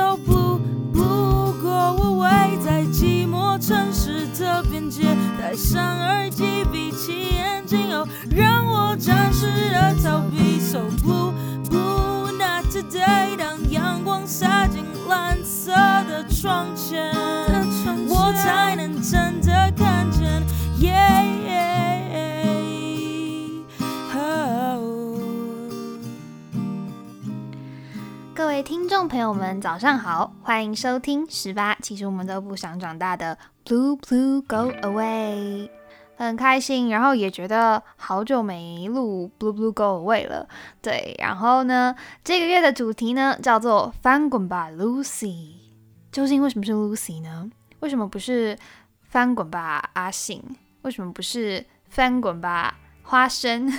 blue。不过我围在寂寞城市的边界，戴上耳机，闭起眼睛，哦，让我暂时的逃避。So blue blue not today。当阳光洒进蓝色的窗前，我才能听众朋友们，早上好，欢迎收听十八。其实我们都不想长大的 Blue Blue Go Away，很开心，然后也觉得好久没录 Blue Blue Go Away 了。对，然后呢，这个月的主题呢叫做翻滚吧，Lucy。究竟为什么是 Lucy 呢？为什么不是翻滚吧，阿信？为什么不是翻滚吧，花生？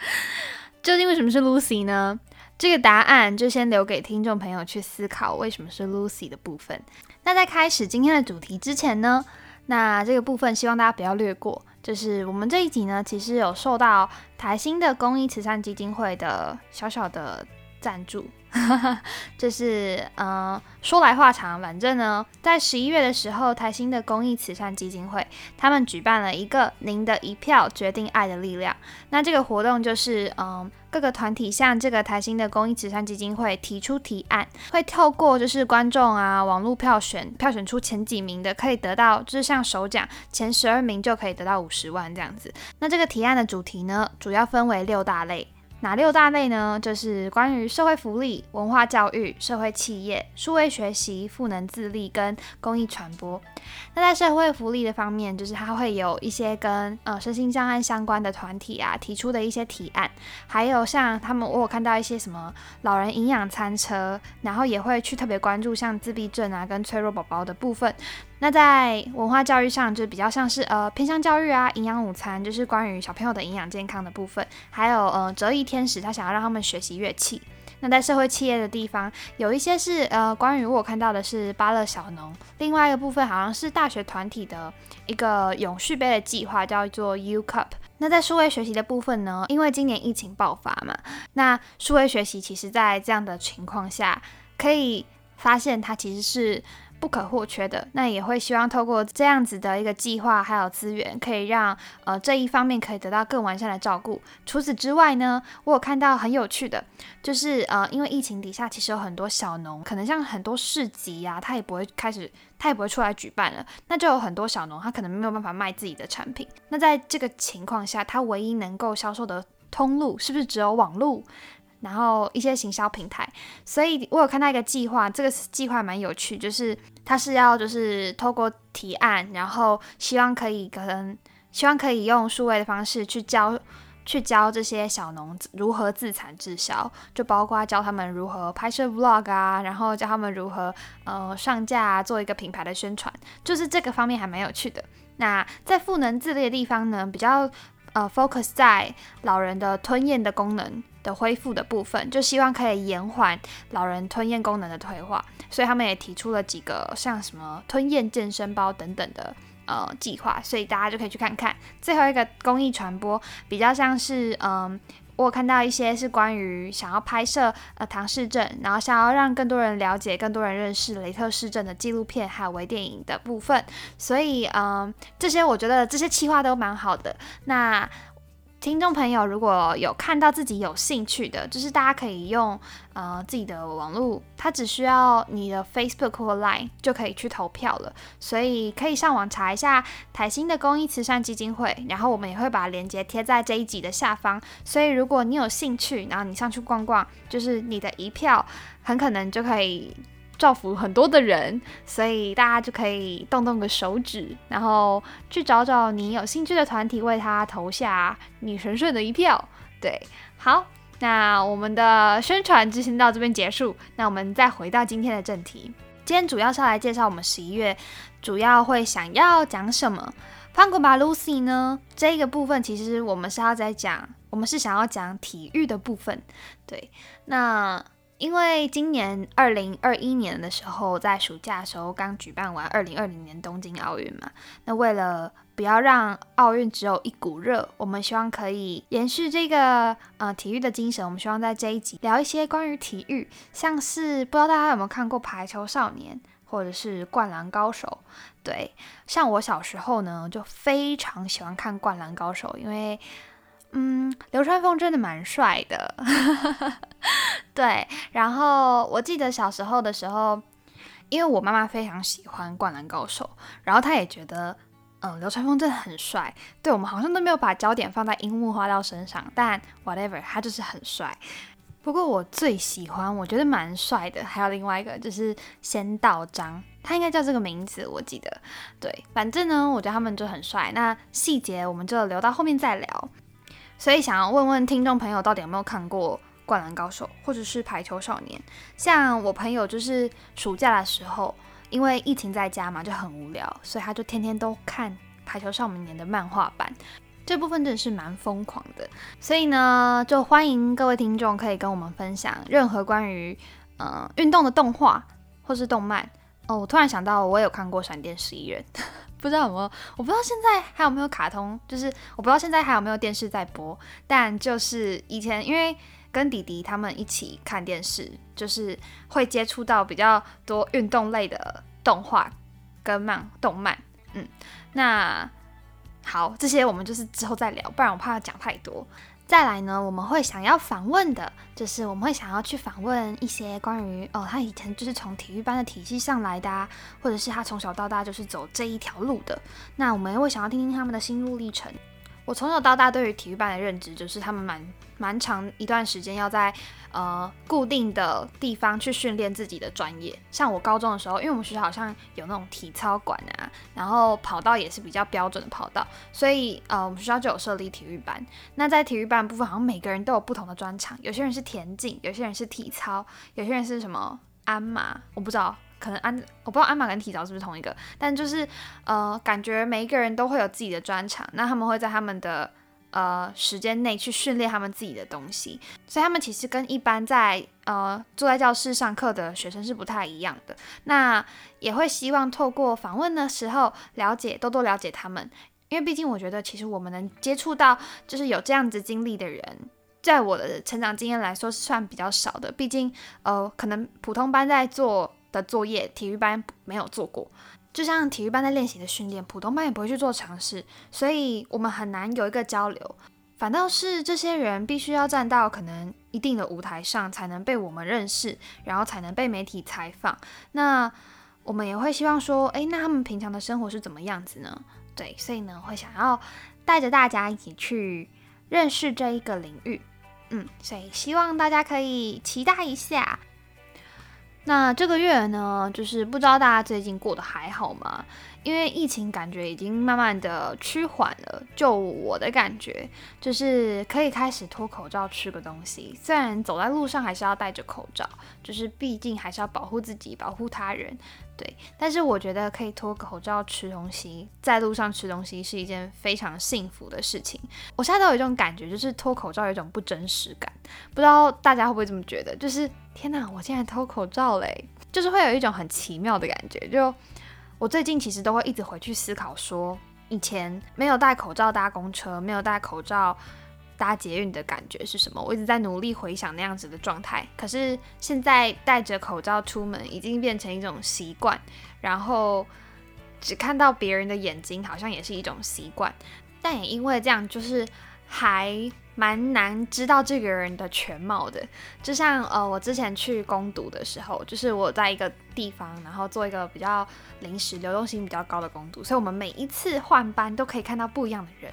究竟为什么是 Lucy 呢？这个答案就先留给听众朋友去思考，为什么是 Lucy 的部分。那在开始今天的主题之前呢，那这个部分希望大家不要略过，就是我们这一集呢，其实有受到台新的公益慈善基金会的小小的赞助。就是嗯，说来话长，反正呢，在十一月的时候，台新的公益慈善基金会他们举办了一个“您的一票决定爱的力量”。那这个活动就是嗯，各个团体向这个台新的公益慈善基金会提出提案，会透过就是观众啊网络票选，票选出前几名的，可以得到就是像首奖前十二名就可以得到五十万这样子。那这个提案的主题呢，主要分为六大类。哪六大类呢？就是关于社会福利、文化教育、社会企业、数位学习、赋能自立跟公益传播。那在社会福利的方面，就是它会有一些跟呃身心障碍相关的团体啊提出的一些提案，还有像他们我有看到一些什么老人营养餐车，然后也会去特别关注像自闭症啊跟脆弱宝宝的部分。那在文化教育上，就比较像是呃偏向教育啊，营养午餐就是关于小朋友的营养健康的部分，还有呃折翼天使，他想要让他们学习乐器。那在社会企业的地方，有一些是呃关于我看到的是巴乐小农，另外一个部分好像是大学团体的一个永续杯的计划，叫做 U Cup。那在数位学习的部分呢，因为今年疫情爆发嘛，那数位学习其实在这样的情况下，可以发现它其实是。不可或缺的，那也会希望透过这样子的一个计划，还有资源，可以让呃这一方面可以得到更完善的照顾。除此之外呢，我有看到很有趣的，就是呃因为疫情底下，其实有很多小农，可能像很多市集呀，他也不会开始，他也不会出来举办了，那就有很多小农，他可能没有办法卖自己的产品。那在这个情况下，他唯一能够销售的通路，是不是只有网络？然后一些行销平台，所以我有看到一个计划，这个计划蛮有趣，就是它是要就是透过提案，然后希望可以跟希望可以用数位的方式去教去教这些小农如何自产自销，就包括教他们如何拍摄 vlog 啊，然后教他们如何呃上架做一个品牌的宣传，就是这个方面还蛮有趣的。那在赋能自立的地方呢，比较呃 focus 在老人的吞咽的功能。的恢复的部分，就希望可以延缓老人吞咽功能的退化，所以他们也提出了几个像什么吞咽健身包等等的呃计划，所以大家就可以去看看。最后一个公益传播比较像是，嗯，我有看到一些是关于想要拍摄呃唐氏症，然后想要让更多人了解、更多人认识雷特氏症的纪录片还有微电影的部分，所以嗯，这些我觉得这些企划都蛮好的。那听众朋友，如果有看到自己有兴趣的，就是大家可以用呃自己的网络，它只需要你的 Facebook 或 Line 就可以去投票了。所以可以上网查一下台新的公益慈善基金会，然后我们也会把链接贴在这一集的下方。所以如果你有兴趣，然后你上去逛逛，就是你的一票很可能就可以。造福很多的人，所以大家就可以动动个手指，然后去找找你有兴趣的团体，为他投下你神顺的一票。对，好，那我们的宣传就先到这边结束。那我们再回到今天的正题，今天主要是要来介绍我们十一月主要会想要讲什么。翻滚吧，Lucy 呢？这个部分其实我们是要在讲，我们是想要讲体育的部分。对，那。因为今年二零二一年的时候，在暑假的时候刚举办完二零二零年东京奥运嘛，那为了不要让奥运只有一股热。我们希望可以延续这个呃体育的精神。我们希望在这一集聊一些关于体育，像是不知道大家有没有看过《排球少年》或者是《灌篮高手》。对，像我小时候呢，就非常喜欢看《灌篮高手》，因为嗯，流川枫真的蛮帅的。对，然后我记得小时候的时候。因为我妈妈非常喜欢《灌篮高手》，然后她也觉得，嗯，流川枫真的很帅。对我们好像都没有把焦点放在樱木花道身上，但 whatever，他就是很帅。不过我最喜欢，我觉得蛮帅的，还有另外一个就是仙道章，他应该叫这个名字，我记得。对，反正呢，我觉得他们就很帅。那细节我们就留到后面再聊。所以想要问问听众朋友，到底有没有看过？灌篮高手，或者是排球少年，像我朋友就是暑假的时候，因为疫情在家嘛，就很无聊，所以他就天天都看排球少年的漫画版，这部分真的是蛮疯狂的。所以呢，就欢迎各位听众可以跟我们分享任何关于呃运动的动画或是动漫。哦，我突然想到，我有看过《闪电十一人》，不知道有没有？我不知道现在还有没有卡通，就是我不知道现在还有没有电视在播，但就是以前因为。跟弟弟他们一起看电视，就是会接触到比较多运动类的动画跟漫动漫。嗯，那好，这些我们就是之后再聊，不然我怕讲太多。再来呢，我们会想要访问的，就是我们会想要去访问一些关于哦，他以前就是从体育班的体系上来的，或者是他从小到大就是走这一条路的。那我们会想要听听他们的心路历程。我从小到大对于体育班的认知就是他们蛮蛮长一段时间要在呃固定的地方去训练自己的专业。像我高中的时候，因为我们学校好像有那种体操馆啊，然后跑道也是比较标准的跑道，所以呃我们学校就有设立体育班。那在体育班部分，好像每个人都有不同的专长，有些人是田径，有些人是体操，有些人是什么鞍马，我不知道。可能安我不知道鞍马跟体操是不是同一个，但就是呃，感觉每一个人都会有自己的专长，那他们会在他们的呃时间内去训练他们自己的东西，所以他们其实跟一般在呃坐在教室上课的学生是不太一样的。那也会希望透过访问的时候了解多多了解他们，因为毕竟我觉得其实我们能接触到就是有这样子经历的人，在我的成长经验来说是算比较少的，毕竟呃可能普通班在做。的作业，体育班没有做过，就像体育班在练习的训练，普通班也不会去做尝试，所以我们很难有一个交流。反倒是这些人必须要站到可能一定的舞台上，才能被我们认识，然后才能被媒体采访。那我们也会希望说，诶，那他们平常的生活是怎么样子呢？对，所以呢，会想要带着大家一起去认识这一个领域。嗯，所以希望大家可以期待一下。那这个月呢，就是不知道大家最近过得还好吗？因为疫情感觉已经慢慢的趋缓了。就我的感觉，就是可以开始脱口罩吃个东西。虽然走在路上还是要戴着口罩，就是毕竟还是要保护自己，保护他人。对，但是我觉得可以脱口罩吃东西，在路上吃东西是一件非常幸福的事情。我现在都有一种感觉，就是脱口罩有一种不真实感。不知道大家会不会这么觉得？就是天哪，我现在脱口罩嘞，就是会有一种很奇妙的感觉。就我最近其实都会一直回去思考，说以前没有戴口罩搭公车，没有戴口罩。搭捷运的感觉是什么？我一直在努力回想那样子的状态。可是现在戴着口罩出门已经变成一种习惯，然后只看到别人的眼睛好像也是一种习惯。但也因为这样，就是还蛮难知道这个人的全貌的。就像呃，我之前去攻读的时候，就是我在一个地方，然后做一个比较临时、流动性比较高的攻读，所以我们每一次换班都可以看到不一样的人。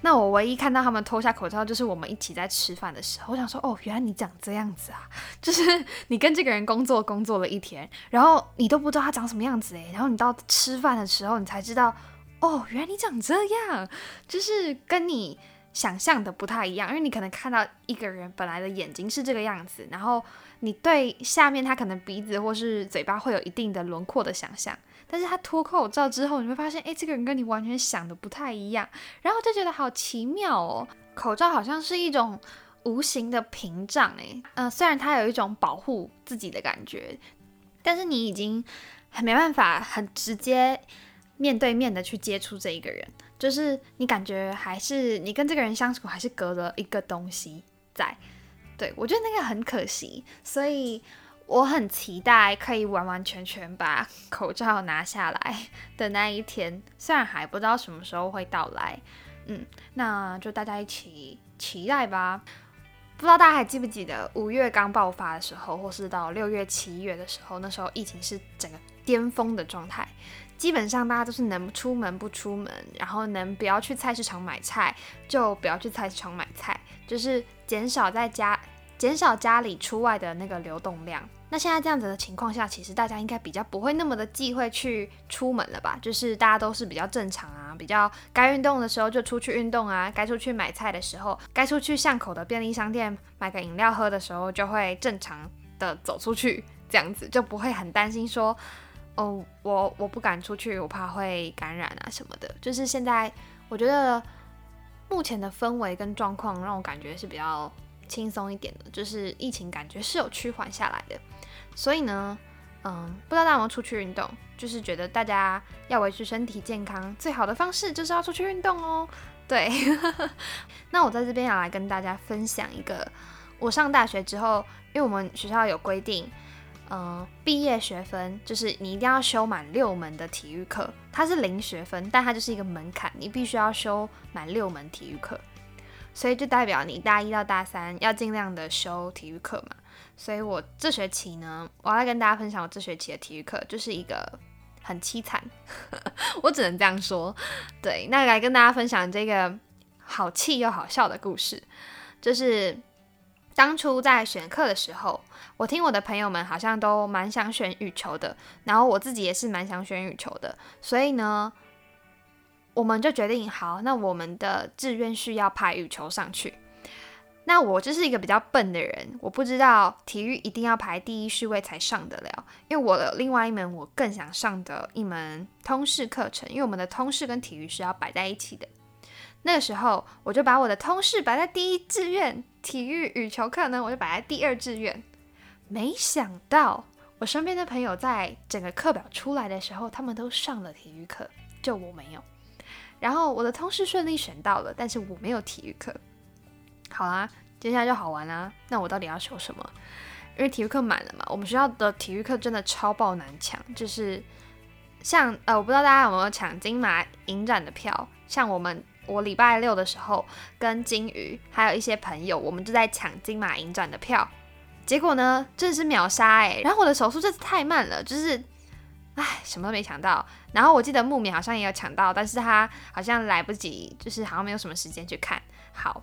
那我唯一看到他们脱下口罩，就是我们一起在吃饭的时候。我想说，哦，原来你长这样子啊！就是你跟这个人工作工作了一天，然后你都不知道他长什么样子诶，然后你到吃饭的时候，你才知道，哦，原来你长这样，就是跟你想象的不太一样。因为你可能看到一个人本来的眼睛是这个样子，然后你对下面他可能鼻子或是嘴巴会有一定的轮廓的想象。但是他脱口罩之后，你会发现，哎，这个人跟你完全想的不太一样，然后就觉得好奇妙哦。口罩好像是一种无形的屏障，哎，嗯，虽然它有一种保护自己的感觉，但是你已经很没办法很直接面对面的去接触这一个人，就是你感觉还是你跟这个人相处还是隔了一个东西在。对我觉得那个很可惜，所以我很期待可以完完全全把口罩拿下来的那一天，虽然还不知道什么时候会到来，嗯，那就大家一起期待吧。不知道大家还记不记得五月刚爆发的时候，或是到六月、七月的时候，那时候疫情是整个巅峰的状态。基本上大家都是能出门不出门，然后能不要去菜市场买菜就不要去菜市场买菜，就是减少在家减少家里出外的那个流动量。那现在这样子的情况下，其实大家应该比较不会那么的忌讳去出门了吧？就是大家都是比较正常啊，比较该运动的时候就出去运动啊，该出去买菜的时候，该出去巷口的便利商店买个饮料喝的时候，就会正常的走出去，这样子就不会很担心说。哦，我我不敢出去，我怕会感染啊什么的。就是现在，我觉得目前的氛围跟状况让我感觉是比较轻松一点的，就是疫情感觉是有趋缓下来的。所以呢，嗯，不知道大家有没有出去运动？就是觉得大家要维持身体健康，最好的方式就是要出去运动哦。对，那我在这边要来跟大家分享一个，我上大学之后，因为我们学校有规定。嗯，毕业学分就是你一定要修满六门的体育课，它是零学分，但它就是一个门槛，你必须要修满六门体育课，所以就代表你大一到大三要尽量的修体育课嘛。所以我这学期呢，我要跟大家分享我这学期的体育课，就是一个很凄惨，我只能这样说。对，那来跟大家分享这个好气又好笑的故事，就是。当初在选课的时候，我听我的朋友们好像都蛮想选羽球的，然后我自己也是蛮想选羽球的，所以呢，我们就决定好，那我们的志愿序要排羽球上去。那我就是一个比较笨的人，我不知道体育一定要排第一序位才上得了，因为我的另外一门我更想上的一门通识课程，因为我们的通识跟体育是要摆在一起的。那个时候，我就把我的通识摆在第一志愿，体育羽球课呢，我就摆在第二志愿。没想到，我身边的朋友在整个课表出来的时候，他们都上了体育课，就我没有。然后我的通识顺利选到了，但是我没有体育课。好啦，接下来就好玩啦。那我到底要修什么？因为体育课满了嘛，我们学校的体育课真的超爆难抢，就是像呃，我不知道大家有没有抢金马影展的票，像我们。我礼拜六的时候跟金鱼还有一些朋友，我们就在抢金马影展的票，结果呢，真是秒杀哎！然后我的手速真是太慢了，就是唉，什么都没抢到。然后我记得木棉好像也有抢到，但是他好像来不及，就是好像没有什么时间去看好。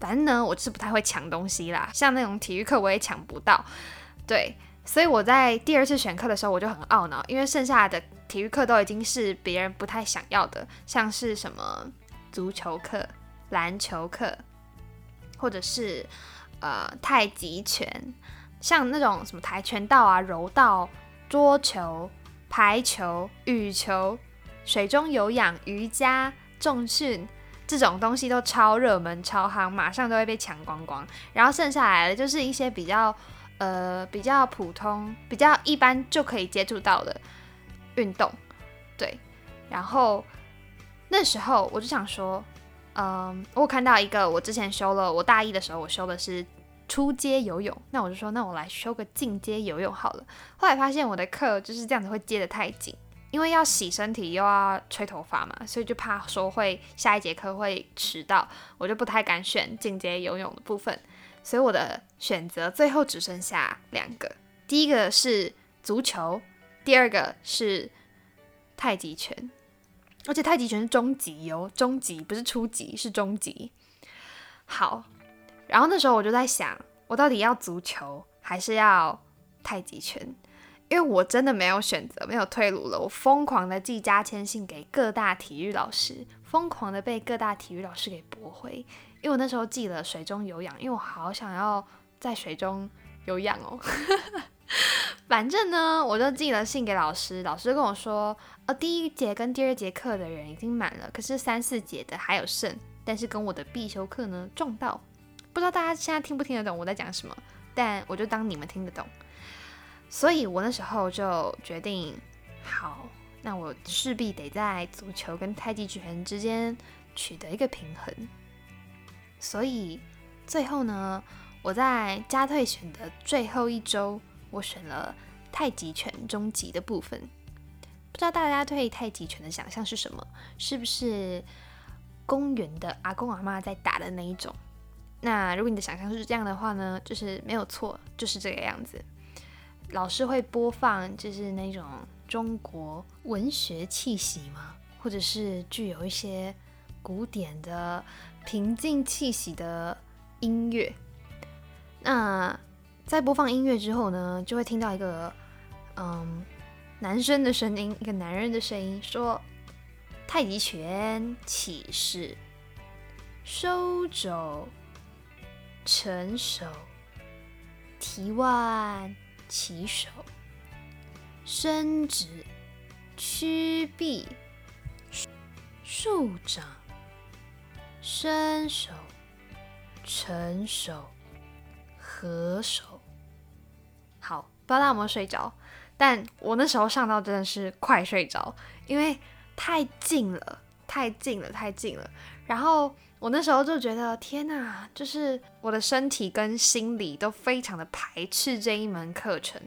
反正呢，我就是不太会抢东西啦，像那种体育课我也抢不到，对。所以我在第二次选课的时候，我就很懊恼，因为剩下的体育课都已经是别人不太想要的，像是什么。足球课、篮球课，或者是呃太极拳，像那种什么跆拳道啊、柔道、桌球、排球、羽球、水中有氧、瑜伽、重训这种东西都超热门、超夯，马上都会被抢光光。然后剩下来的就是一些比较呃比较普通、比较一般就可以接触到的运动，对，然后。那时候我就想说，嗯，我看到一个，我之前修了，我大一的时候我修的是初阶游泳，那我就说，那我来修个进阶游泳好了。后来发现我的课就是这样子会接得太紧，因为要洗身体又要吹头发嘛，所以就怕说会下一节课会迟到，我就不太敢选进阶游泳的部分。所以我的选择最后只剩下两个，第一个是足球，第二个是太极拳。而且太极拳是中级哦，中级不是初级，是中级。好，然后那时候我就在想，我到底要足球还是要太极拳？因为我真的没有选择，没有退路了。我疯狂的寄加签信给各大体育老师，疯狂的被各大体育老师给驳回。因为我那时候寄了水中有氧，因为我好想要在水中有氧哦。反正呢，我就寄了信给老师，老师跟我说，呃，第一节跟第二节课的人已经满了，可是三四节的还有剩，但是跟我的必修课呢撞到，不知道大家现在听不听得懂我在讲什么，但我就当你们听得懂，所以我那时候就决定，好，那我势必得在足球跟太极拳之间取得一个平衡。所以最后呢，我在加退选的最后一周，我选了太极拳中级的部分。不知道大家对太极拳的想象是什么？是不是公园的阿公阿妈在打的那一种？那如果你的想象是这样的话呢，就是没有错，就是这个样子。老师会播放，就是那种中国文学气息吗？或者是具有一些古典的平静气息的音乐？那在播放音乐之后呢，就会听到一个嗯男生的声音，一个男人的声音说：“太极拳起势，收肘，成手，提腕。”起手，伸直，屈臂，竖掌，伸手，成手，合手。不知道大家有没有睡着？但我那时候上到真的是快睡着，因为太近了，太近了，太近了。然后我那时候就觉得，天哪，就是我的身体跟心理都非常的排斥这一门课程，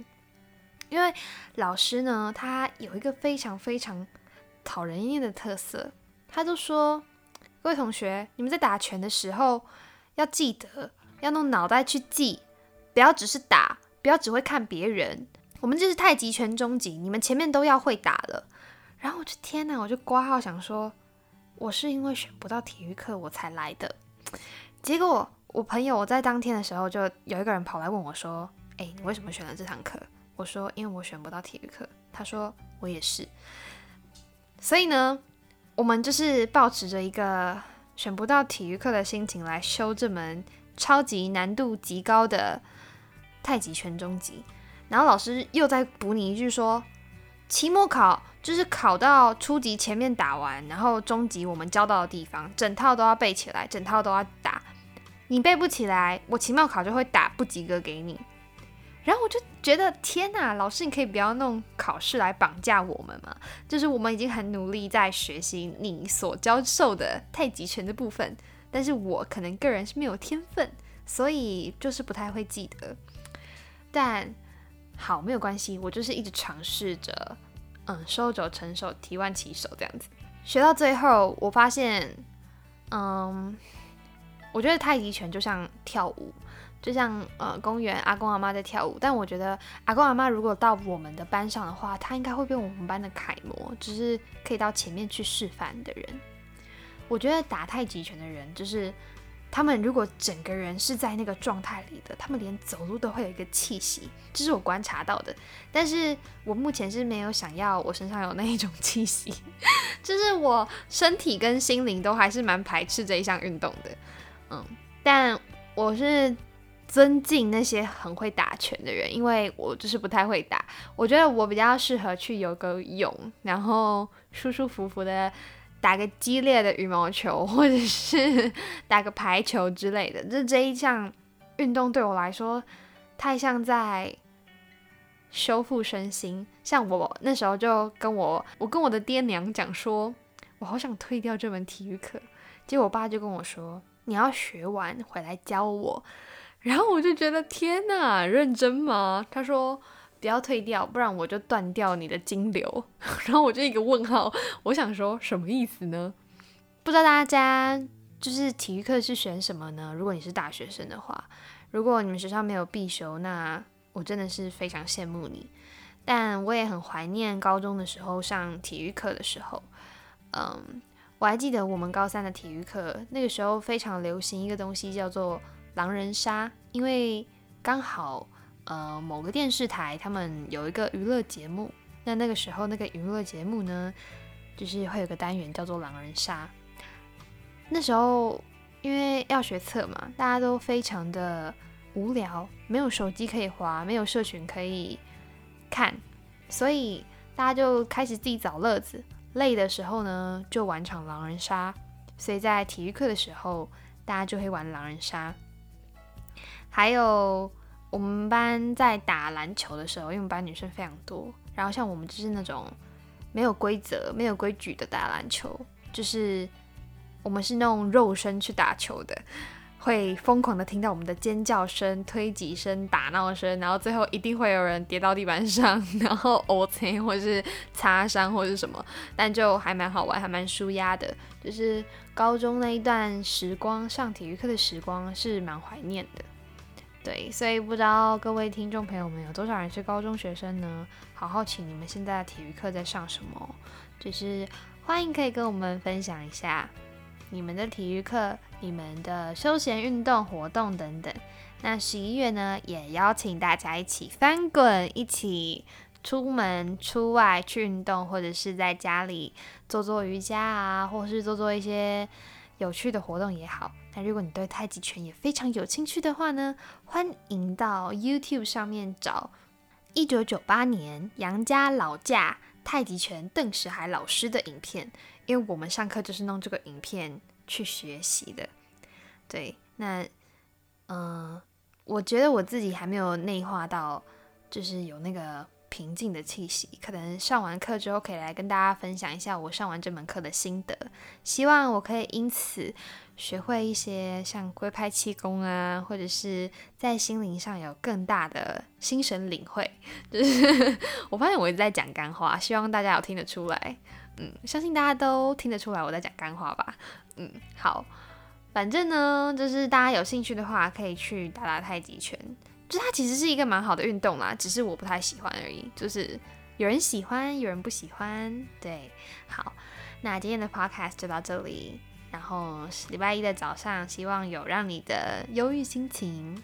因为老师呢，他有一个非常非常讨人厌的特色，他就说，各位同学，你们在打拳的时候要记得要用脑袋去记，不要只是打，不要只会看别人。我们这是太极拳中级，你们前面都要会打了。然后我就天哪，我就挂号想说。我是因为选不到体育课我才来的，结果我朋友我在当天的时候就有一个人跑来问我说：“哎，你为什么选了这堂课？”我说：“因为我选不到体育课。”他说：“我也是。”所以呢，我们就是保持着一个选不到体育课的心情来修这门超级难度极高的太极拳中级，然后老师又再补你一句说：“期末考。”就是考到初级前面打完，然后中级我们教到的地方，整套都要背起来，整套都要打。你背不起来，我期末考就会打不及格给你。然后我就觉得天哪，老师你可以不要弄考试来绑架我们嘛？就是我们已经很努力在学习你所教授的太极拳的部分，但是我可能个人是没有天分，所以就是不太会记得。但好没有关系，我就是一直尝试着。嗯，收肘成手，提腕起手，这样子学到最后，我发现，嗯，我觉得太极拳就像跳舞，就像呃公园阿公阿妈在跳舞。但我觉得阿公阿妈如果到我们的班上的话，他应该会变我们班的楷模，就是可以到前面去示范的人。我觉得打太极拳的人就是。他们如果整个人是在那个状态里的，他们连走路都会有一个气息，这是我观察到的。但是我目前是没有想要我身上有那一种气息，就是我身体跟心灵都还是蛮排斥这一项运动的。嗯，但我是尊敬那些很会打拳的人，因为我就是不太会打。我觉得我比较适合去游个泳，然后舒舒服服的。打个激烈的羽毛球，或者是 打个排球之类的，这这一项运动对我来说太像在修复身心。像我那时候就跟我，我跟我的爹娘讲说，我好想退掉这门体育课。结果我爸就跟我说，你要学完回来教我。然后我就觉得天哪，认真吗？他说。不要退掉，不然我就断掉你的金流。然后我就一个问号，我想说什么意思呢？不知道大家就是体育课是选什么呢？如果你是大学生的话，如果你们学校没有必修，那我真的是非常羡慕你。但我也很怀念高中的时候上体育课的时候。嗯，我还记得我们高三的体育课，那个时候非常流行一个东西叫做狼人杀，因为刚好。呃，某个电视台他们有一个娱乐节目，那那个时候那个娱乐节目呢，就是会有个单元叫做狼人杀。那时候因为要学测嘛，大家都非常的无聊，没有手机可以滑，没有社群可以看，所以大家就开始自己找乐子。累的时候呢，就玩场狼人杀。所以在体育课的时候，大家就会玩狼人杀，还有。我们班在打篮球的时候，因为我们班女生非常多，然后像我们就是那种没有规则、没有规矩的打篮球，就是我们是那种肉身去打球的。会疯狂的听到我们的尖叫声、推挤声、打闹声，然后最后一定会有人跌到地板上，然后 O C 或是擦伤或是什么，但就还蛮好玩，还蛮舒压的。就是高中那一段时光，上体育课的时光是蛮怀念的。对，所以不知道各位听众朋友们有多少人是高中学生呢？好好奇你们现在的体育课在上什么？就是欢迎可以跟我们分享一下。你们的体育课、你们的休闲运动活动等等，那十一月呢，也邀请大家一起翻滚，一起出门出外去运动，或者是在家里做做瑜伽啊，或是做做一些有趣的活动也好。那如果你对太极拳也非常有兴趣的话呢，欢迎到 YouTube 上面找一九九八年杨家老架太极拳邓石海老师的影片。因为我们上课就是弄这个影片去学习的，对，那，嗯，我觉得我自己还没有内化到，就是有那个平静的气息，可能上完课之后可以来跟大家分享一下我上完这门课的心得，希望我可以因此学会一些像龟派气功啊，或者是在心灵上有更大的心神领会，就是我发现我一直在讲干话，希望大家有听得出来。嗯，相信大家都听得出来我在讲干话吧。嗯，好，反正呢，就是大家有兴趣的话，可以去打打太极拳。就它其实是一个蛮好的运动啦，只是我不太喜欢而已。就是有人喜欢，有人不喜欢。对，好，那今天的 podcast 就到这里。然后礼拜一的早上，希望有让你的忧郁心情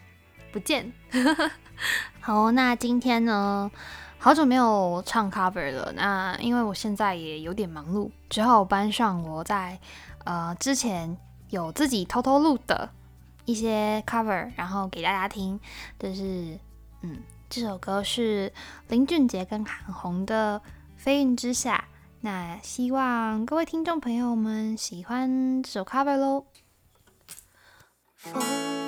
不见。好，那今天呢？好久没有唱 cover 了，那因为我现在也有点忙碌，只好搬上我在呃之前有自己偷偷录的一些 cover，然后给大家听。就是嗯，这首歌是林俊杰跟韩红的《飞云之下》，那希望各位听众朋友们喜欢这首 cover 喽。风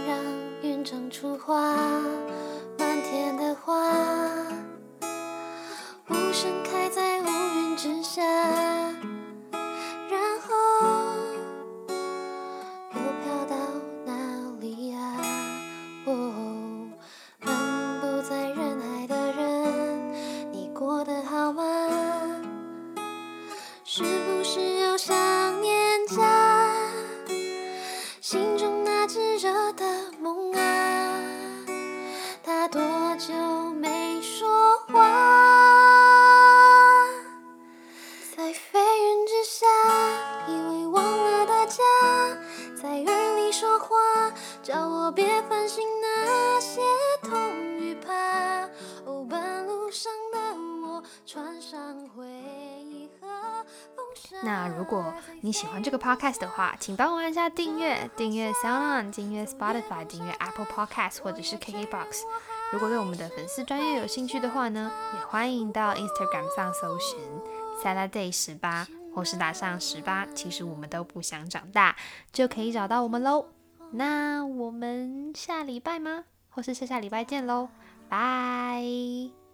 让云长出花，满天的花。无声开在乌云之下，那如果你喜欢这个 podcast 的话，请帮我按下订阅，订阅 SoundOn，订阅 Spotify，订阅 Apple Podcast 或者是 KKBox。如果对我们的粉丝专业有兴趣的话呢，也欢迎到 Instagram 上搜寻 Saturday 十八，或是打上十八，其实我们都不想长大，就可以找到我们喽。那我们下礼拜吗？或是下下礼拜见喽，拜。